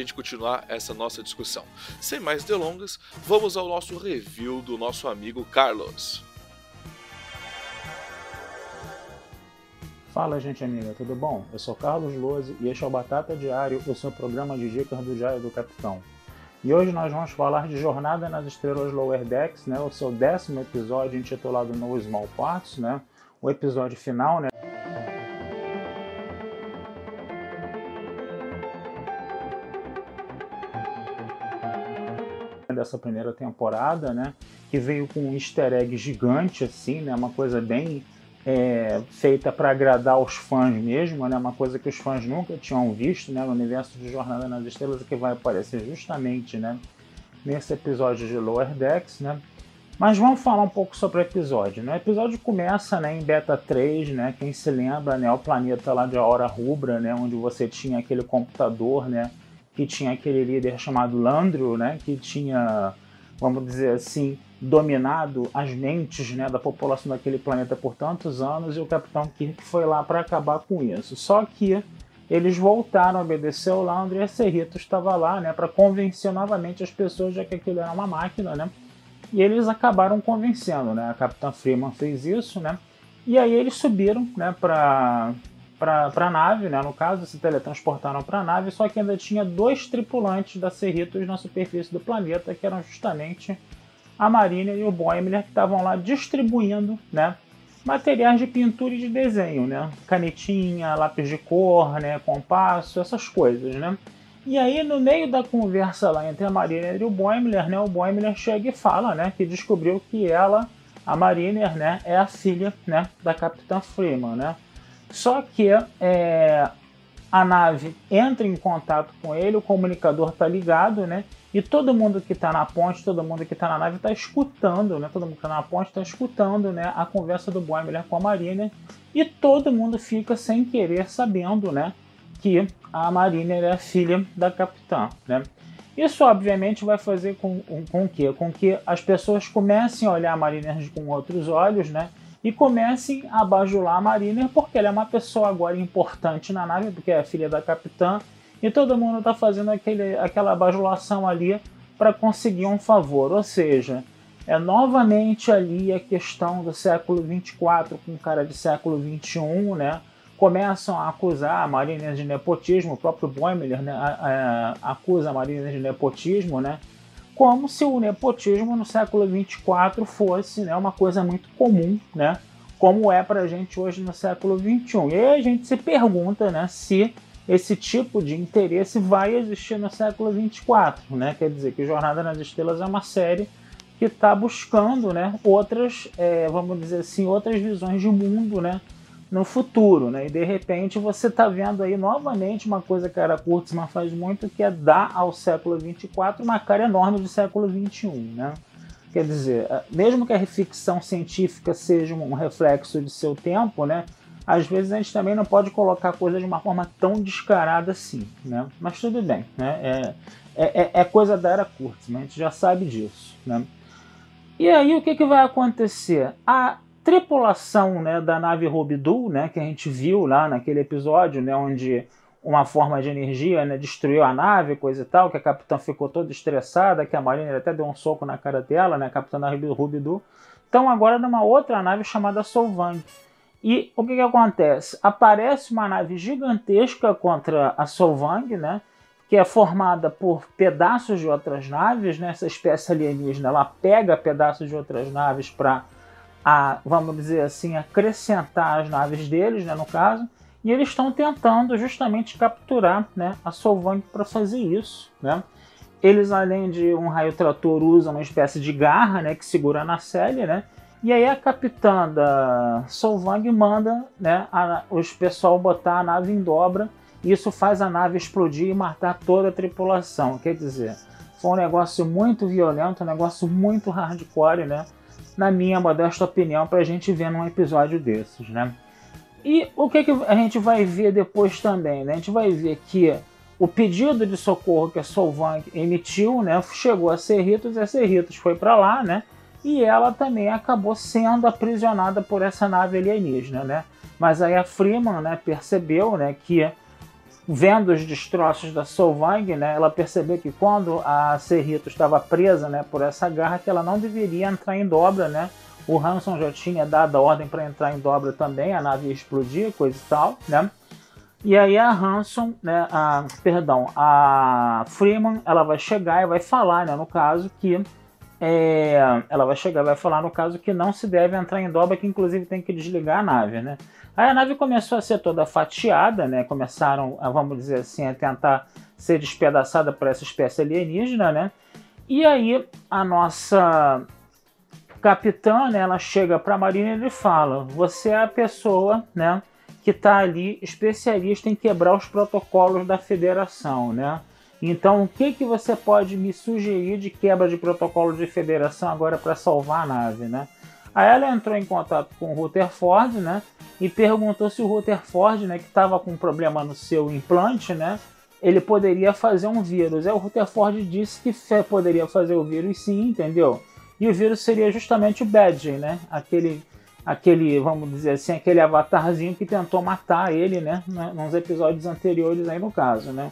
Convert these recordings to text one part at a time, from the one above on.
gente continuar essa nossa discussão. Sem mais delongas, vamos ao nosso review do nosso amigo Carlos. Fala, gente amiga, tudo bom? Eu sou Carlos Lose e este é o Batata Diário, o seu programa de dicas do Diário do Capitão. E hoje nós vamos falar de Jornada nas Estrelas Lower Decks, né, o seu décimo episódio intitulado No Small Parts, né, o episódio final, né? Dessa primeira temporada, né? Que veio com um easter egg gigante, assim, né? Uma coisa bem é, feita para agradar os fãs mesmo, né? Uma coisa que os fãs nunca tinham visto, né? No universo de Jornada nas Estrelas, que vai aparecer justamente, né? Nesse episódio de Lower Decks, né? Mas vamos falar um pouco sobre o episódio. Né? O episódio começa né, em Beta 3, né? Quem se lembra, né? O planeta lá de Hora Rubra, né? Onde você tinha aquele computador, né? Que tinha aquele líder chamado Landro, né? Que tinha, vamos dizer assim, dominado as mentes né, da população daquele planeta por tantos anos e o Capitão Kirk foi lá para acabar com isso. Só que eles voltaram a obedecer o Landro e a Cerrito estava lá né, para convencer novamente as pessoas de que aquilo era uma máquina, né? E eles acabaram convencendo, né? A Capitã Freeman fez isso, né? E aí eles subiram, né, para para a nave, né? No caso, se teletransportaram para a nave, só que ainda tinha dois tripulantes da Cerritos na superfície do planeta, que eram justamente a Marina e o Boimler, que estavam lá distribuindo, né? Materiais de pintura e de desenho, né? Canetinha, lápis de cor, né? Compasso, essas coisas, né? E aí, no meio da conversa lá entre a Mariner e o Boimler, né, o Boimler chega e fala né, que descobriu que ela, a Mariner, né, é a filha né, da Capitã Freeman. Né? Só que é, a nave entra em contato com ele, o comunicador está ligado, né? E todo mundo que está na ponte, todo mundo que está na nave está escutando, né? Todo mundo que está na ponte está escutando, né? A conversa do Boimler com a Mariner e todo mundo fica sem querer sabendo, né? Que a Mariner é a filha da capitã, né? Isso, obviamente, vai fazer com, com, com, com que as pessoas comecem a olhar a Mariner com outros olhos, né? E comecem a bajular a Mariner porque ela é uma pessoa agora importante na nave, porque é filha da capitã, e todo mundo está fazendo aquele, aquela bajulação ali para conseguir um favor. Ou seja, é novamente ali a questão do século 24 com cara de século 21, né? começam a acusar a Marina de nepotismo, o próprio Boimler né, acusa a Marina de nepotismo, né, como se o nepotismo no século 24 fosse né, uma coisa muito comum, né, como é para a gente hoje no século 21. E aí a gente se pergunta né, se esse tipo de interesse vai existir no século 24, né? Quer dizer que Jornada nas Estrelas é uma série que está buscando, né, outras, é, vamos dizer assim, outras visões de mundo, né, no futuro, né? E de repente você está vendo aí novamente uma coisa que Era Kurtzman faz muito, que é dar ao século 24 uma cara enorme de século 21, né? Quer dizer, eh, mesmo que a ficção científica seja um reflexo de seu tempo, né? Às vezes a gente também não pode colocar coisas de uma forma tão descarada assim, né? Mas tudo bem, né? É, é, é, é coisa da Era Kurtzman, a gente já sabe disso, né? E aí o que, que vai acontecer? A tripulação né, da nave Robidu, né, que a gente viu lá naquele episódio, né, onde uma forma de energia né, destruiu a nave, coisa e tal, que a capitã ficou toda estressada, que a Marina até deu um soco na cara dela, né, a capitã da Rubidu. Então agora numa outra nave chamada Solvang. E o que, que acontece? Aparece uma nave gigantesca contra a Solvang, né? Que é formada por pedaços de outras naves, né? Essa espécie alienígena, ela pega pedaços de outras naves para a, vamos dizer assim, acrescentar as naves deles, né, no caso, E eles estão tentando justamente capturar né, a Solvang para fazer isso. Né? Eles, além de um raio trator, usam uma espécie de garra né, que segura na Célia, né? E aí a capitã da Solvang manda né, a, os pessoal botar a nave em dobra. E isso faz a nave explodir e matar toda a tripulação. Quer dizer, foi um negócio muito violento, um negócio muito hardcore, né? Na minha modesta opinião, para a gente ver num episódio desses, né? E o que, que a gente vai ver depois também, né? A gente vai ver que o pedido de socorro que a Solvang emitiu, né, chegou a Cerritos e a Cerritos foi para lá, né? E ela também acabou sendo aprisionada por essa nave alienígena, né? Mas aí a Freeman, né, percebeu, né, que vendo os destroços da Solvang, né, ela percebeu que quando a Cerritos estava presa, né, por essa garra, que ela não deveria entrar em dobra, né? O Hanson já tinha dado a ordem para entrar em dobra também, a nave ia explodir, coisa e tal, né? E aí a Hanson, né, a, perdão, a Freeman, ela vai chegar e vai falar, né, no caso que é, ela vai chegar, vai falar no caso que não se deve entrar em dobra, que inclusive tem que desligar a nave, né? Aí a nave começou a ser toda fatiada, né? Começaram, a, vamos dizer assim, a tentar ser despedaçada por essa espécie alienígena, né? E aí a nossa capitã, né, ela chega para a Marina e fala: "Você é a pessoa, né, que está ali especialista em quebrar os protocolos da federação, né? Então, o que que você pode me sugerir de quebra de protocolo de federação agora para salvar a nave, né?" Aí ela entrou em contato com o Rutherford, né, e perguntou se o Rutherford, né, que estava com um problema no seu implante, né, ele poderia fazer um vírus. Aí o Rutherford disse que poderia fazer o vírus sim, entendeu? E o vírus seria justamente o Badger, né? Aquele, aquele, vamos dizer assim, aquele avatarzinho que tentou matar ele, né? Nos episódios anteriores aí no caso, né?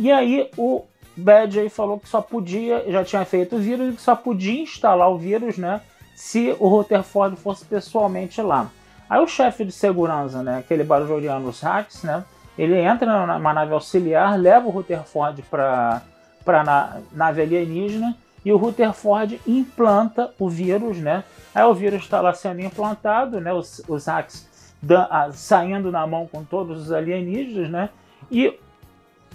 E aí o Badger falou que só podia, já tinha feito o vírus que só podia instalar o vírus, né? Se o Rutherford fosse pessoalmente lá. Aí o chefe de segurança, né? Aquele bajoriano, os hacks, né? Ele entra numa nave auxiliar, leva o Rutherford para a nave alienígena e o Rutherford implanta o vírus, né? Aí o vírus está lá sendo implantado, né? Os, os hacks da, a, saindo na mão com todos os alienígenas, né? E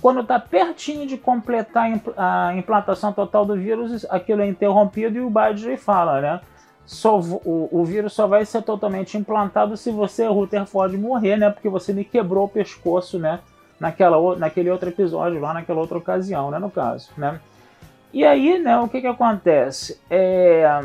quando está pertinho de completar a implantação total do vírus, aquilo é interrompido e o Badger fala, né? Só, o, o vírus só vai ser totalmente implantado se você, Rutherford, morrer, né? Porque você me quebrou o pescoço, né? Naquela, naquele outro episódio, lá naquela outra ocasião, né? No caso, né? E aí, né, o que que acontece? É,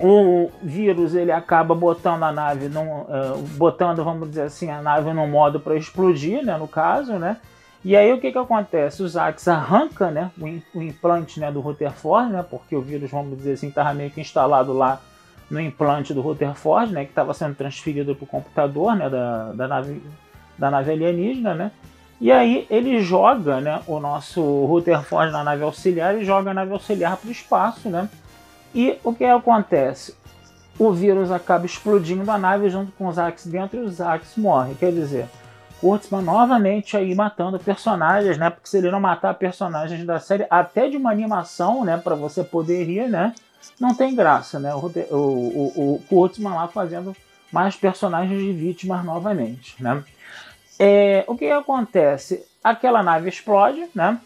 o vírus ele acaba botando a nave, num, uh, botando, vamos dizer assim, a nave no modo para explodir, né, no caso, né? E aí o que que acontece? Os Axe arranca, né, o, o, implante, né, do Rutherford, né, porque o vírus, vamos dizer assim, estava meio que instalado lá no implante do Rutherford, né, que estava sendo transferido para o computador, né, da, da nave da nave alienígena, né? E aí ele joga né, o nosso Rutherford na nave auxiliar e joga a nave auxiliar para o espaço, né? E o que acontece? O vírus acaba explodindo a nave junto com os Axe dentro e os Axe morrem. Quer dizer, Kurtzman novamente aí matando personagens, né? Porque se ele não matar personagens da série, até de uma animação, né? Para você poder rir, né? Não tem graça, né? O, o, o, Kurtzman lá fazendo mais personagens de vítimas novamente, né? É, o que acontece? Aquela nave explode, né?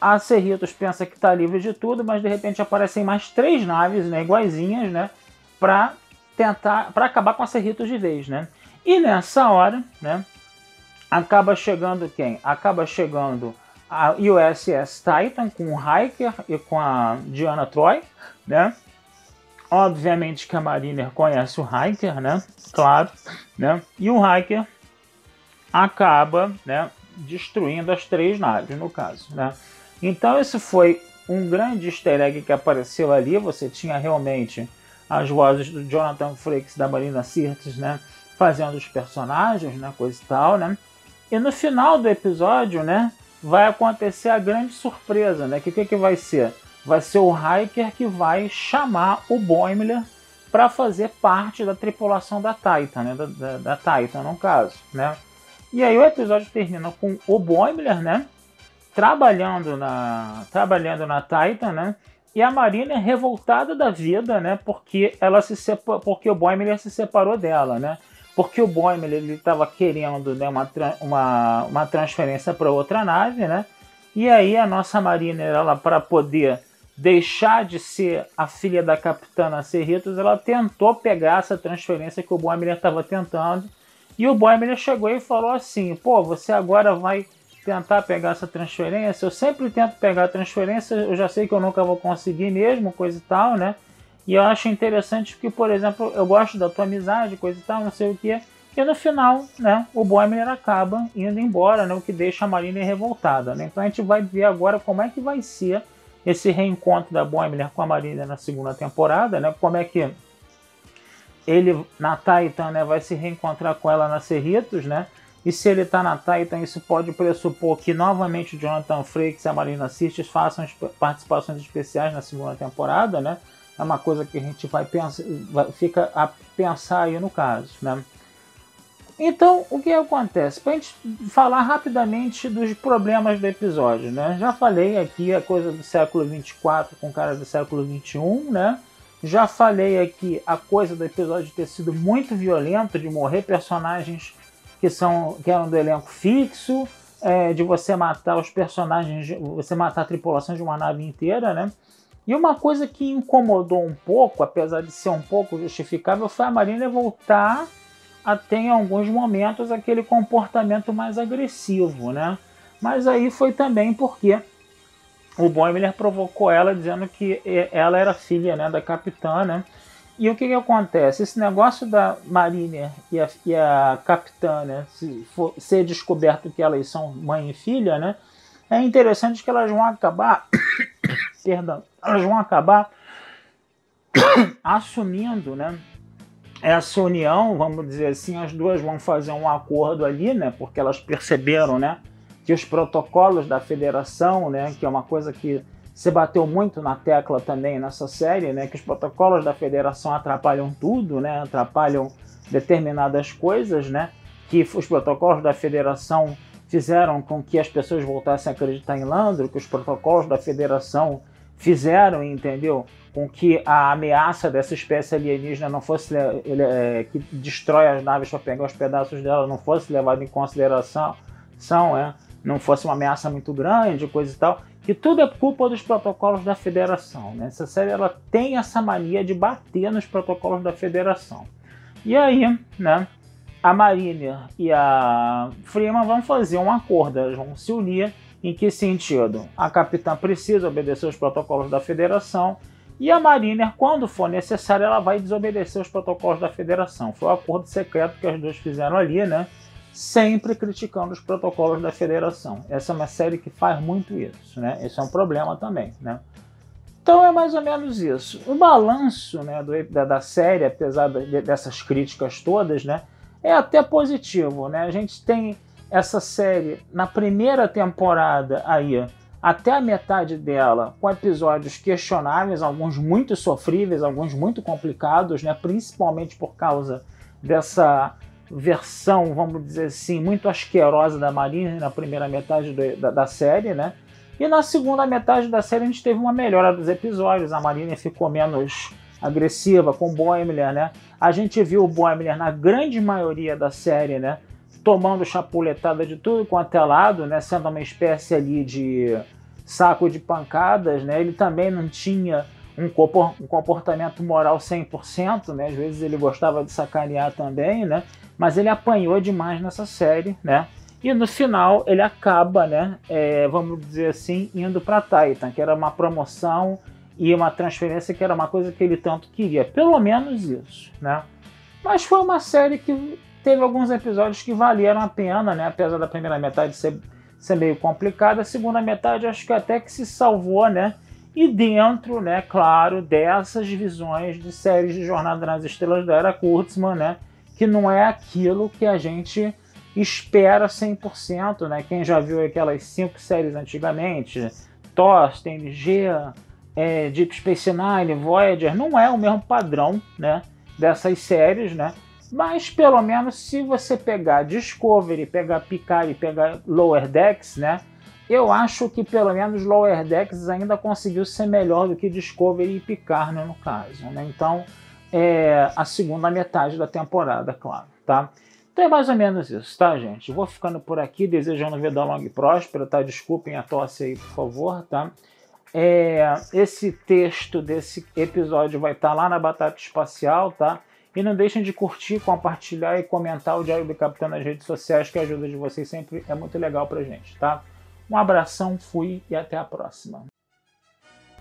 A Cerritos pensa que está livre de tudo, mas de repente aparecem mais três naves, né, iguaizinhas, né, para tentar, para acabar com a Cerritos de vez, né? E nessa hora, né, acaba chegando quem? Acaba chegando a USS Titan com o Hiker e com a Diana Troy, né? Obviamente que a Mariner conhece o Hiker, né? Claro, né? E o Hiker acaba né, destruindo as três naves, no caso. Né? Então, esse foi um grande easter egg que apareceu ali. Você tinha realmente as vozes do Jonathan Frakes da Marina Sirtis, né, fazendo os personagens, né, coisa e tal, né? E no final do episódio, né, vai acontecer a grande surpresa, né? O que, que vai ser? Vai ser o Hiker que vai chamar o Boimler para fazer parte da tripulação da Titan, né? Da, da, da Titan, no caso, né? E aí o episódio termina com o Boimler, né? Trabalhando na, trabalhando na Titan, né? E a Marina é revoltada da vida, né? Porque ela se separ, porque o Boimler se separou dela, né? Porque o Boimler ele estava querendo né, uma, uma, uma transferência para outra nave, né? E aí a nossa Mariner, ela para poder deixar de ser a filha da capitã Cerritos, ela tentou pegar essa transferência que o Boimler estava tentando. E o Boimler chegou e falou assim: pô, você agora vai tentar pegar essa transferência. Eu sempre tento pegar a transferência, eu já sei que eu nunca vou conseguir mesmo, coisa e tal, né? E eu acho interessante porque, por exemplo, eu gosto da tua amizade, coisa e tal, não sei o que. E no final, né, o Boimler acaba indo embora, né, o que deixa a Mariner revoltada. Né? Então a gente vai ver agora como é que vai ser esse reencontro da Boimler com a Mariner na segunda temporada, né? Como é que ele na Titan, né, vai se reencontrar com ela na Cerritos, né? E se ele está na Titan, isso pode pressupor que novamente o Jonathan Frakes e a Marina Sirtis façam participações especiais na segunda temporada, né? É uma coisa que a gente vai pensar, vai, fica a pensar aí no caso, né? Então, o que acontece? Para a gente falar rapidamente dos problemas do episódio, né? Já falei aqui a coisa do século 24 com cara do século 21, né? Já falei aqui a coisa do episódio ter sido muito violento, de morrer personagens que são que eram do elenco fixo, é, de você matar os personagens, você matar a tripulação de uma nave inteira, né? E uma coisa que incomodou um pouco, apesar de ser um pouco justificável, foi a Marina voltar a ter em alguns momentos aquele comportamento mais agressivo, né? Mas aí foi também porque o Boimler provocou ela dizendo que ela era filha né, da capitã, né? E o que, que acontece? Esse negócio da Mariner e a, e a capitã, né, se for, ser descoberto que elas são mãe e filha, né? É interessante que elas vão acabar, perdão, elas vão acabar assumindo, né, essa união, vamos dizer assim, as duas vão fazer um acordo ali, né? Porque elas perceberam, né? Que os protocolos da federação, né? Que é uma coisa que se bateu muito na tecla também nessa série, né? Que os protocolos da federação atrapalham tudo, né? Atrapalham determinadas coisas, né? Que os protocolos da federação fizeram com que as pessoas voltassem a acreditar em Landro, que os protocolos da federação fizeram, entendeu? Com que a ameaça dessa espécie alienígena não fosse é, que destrói as naves para pegar os pedaços dela não fosse levado em consideração, são, é, não fosse uma ameaça muito grande, coisa e tal. Que tudo é culpa dos protocolos da Federação. Né? Essa série ela tem essa mania de bater nos protocolos da Federação. E aí, né? A Mariner e a Freeman vão fazer um acordo, elas vão se unir em que sentido? A capitã precisa obedecer os protocolos da federação e a Mariner, quando for necessário, ela vai desobedecer os protocolos da federação. Foi o um acordo secreto que as duas fizeram ali, né? Sempre criticando os protocolos da federação. Essa é uma série que faz muito isso, né? Esse é um problema também, né? Então é mais ou menos isso. O balanço né, do, da, da série, apesar de, dessas críticas todas, né, é até positivo. Né? A gente tem essa série na primeira temporada aí até a metade dela com episódios questionáveis, alguns muito sofríveis, alguns muito complicados, né? principalmente por causa dessa versão, vamos dizer assim, muito asquerosa da Marina na primeira metade do, da, da, série, né? E na segunda metade da série a gente teve uma melhora dos episódios, a Marina ficou menos agressiva com o Boimler, né? A gente viu o Boimler na grande maioria da série, né? Tomando chapuletada de tudo quanto é lado, né, sendo uma espécie ali de saco de pancadas, né, ele também não tinha um comportamento moral 100%, né, às vezes ele gostava de sacanear também, né, mas ele apanhou demais nessa série, né, e no final ele acaba, né, é, vamos dizer assim, indo para Titan, que era uma promoção e uma transferência que era uma coisa que ele tanto queria, pelo menos isso, né. Mas foi uma série que teve alguns episódios que valeram a pena, né? Apesar da primeira metade ser, ser meio complicada, a segunda metade acho que até que se salvou, né? E dentro, né, claro, dessas visões de séries de Jornada nas Estrelas da Era Kurtzman, né? Que não é aquilo que a gente espera 100%, né? Quem já viu aquelas cinco séries antigamente, TOS, TNG, é, Deep Space Nine, Voyager, não é o mesmo padrão, né? Dessas séries, né? Mas pelo menos se você pegar Discovery, pegar Picard pegar Lower Decks, né? Eu acho que pelo menos Lower Decks ainda conseguiu ser melhor do que Discovery e Picard, né, no caso. Né? Então, é a segunda metade da temporada, claro. tá? Então é mais ou menos isso, tá, gente? Vou ficando por aqui, desejando vida longa e próspera, tá? Desculpem a tosse aí, por favor, tá? É, esse texto desse episódio vai estar tá lá na Batata Espacial, tá? E não deixem de curtir, compartilhar e comentar o Diário do Capitão nas redes sociais, que a ajuda de vocês sempre é muito legal pra gente, tá? Um abração, fui e até a próxima.